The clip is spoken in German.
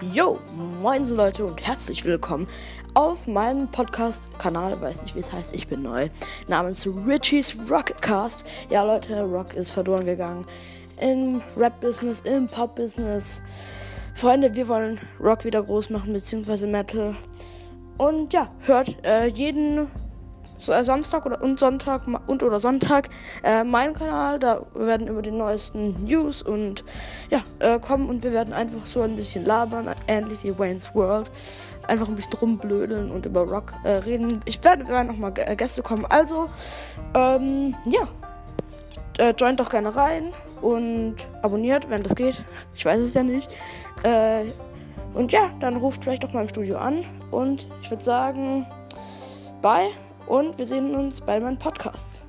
Yo, moin so Leute und herzlich willkommen auf meinem Podcast-Kanal. Weiß nicht, wie es heißt, ich bin neu. Namens Richie's Rockcast. Ja, Leute, Rock ist verloren gegangen. Im Rap-Business, im Pop-Business. Freunde, wir wollen Rock wieder groß machen, beziehungsweise Metal. Und ja, hört äh, jeden äh, Samstag oder und Sonntag und oder Sonntag äh, meinen Kanal. Da werden über die neuesten News und ja äh, kommen und wir werden einfach so ein bisschen labern, ähnlich wie Wayne's World. Einfach ein bisschen rumblödeln und über Rock äh, reden. Ich werde werden noch mal äh, Gäste kommen. Also ähm, ja, äh, joint doch gerne rein und abonniert, wenn das geht. Ich weiß es ja nicht. und ja, dann ruft vielleicht doch mal im Studio an und ich würde sagen, bye und wir sehen uns bei meinen Podcasts.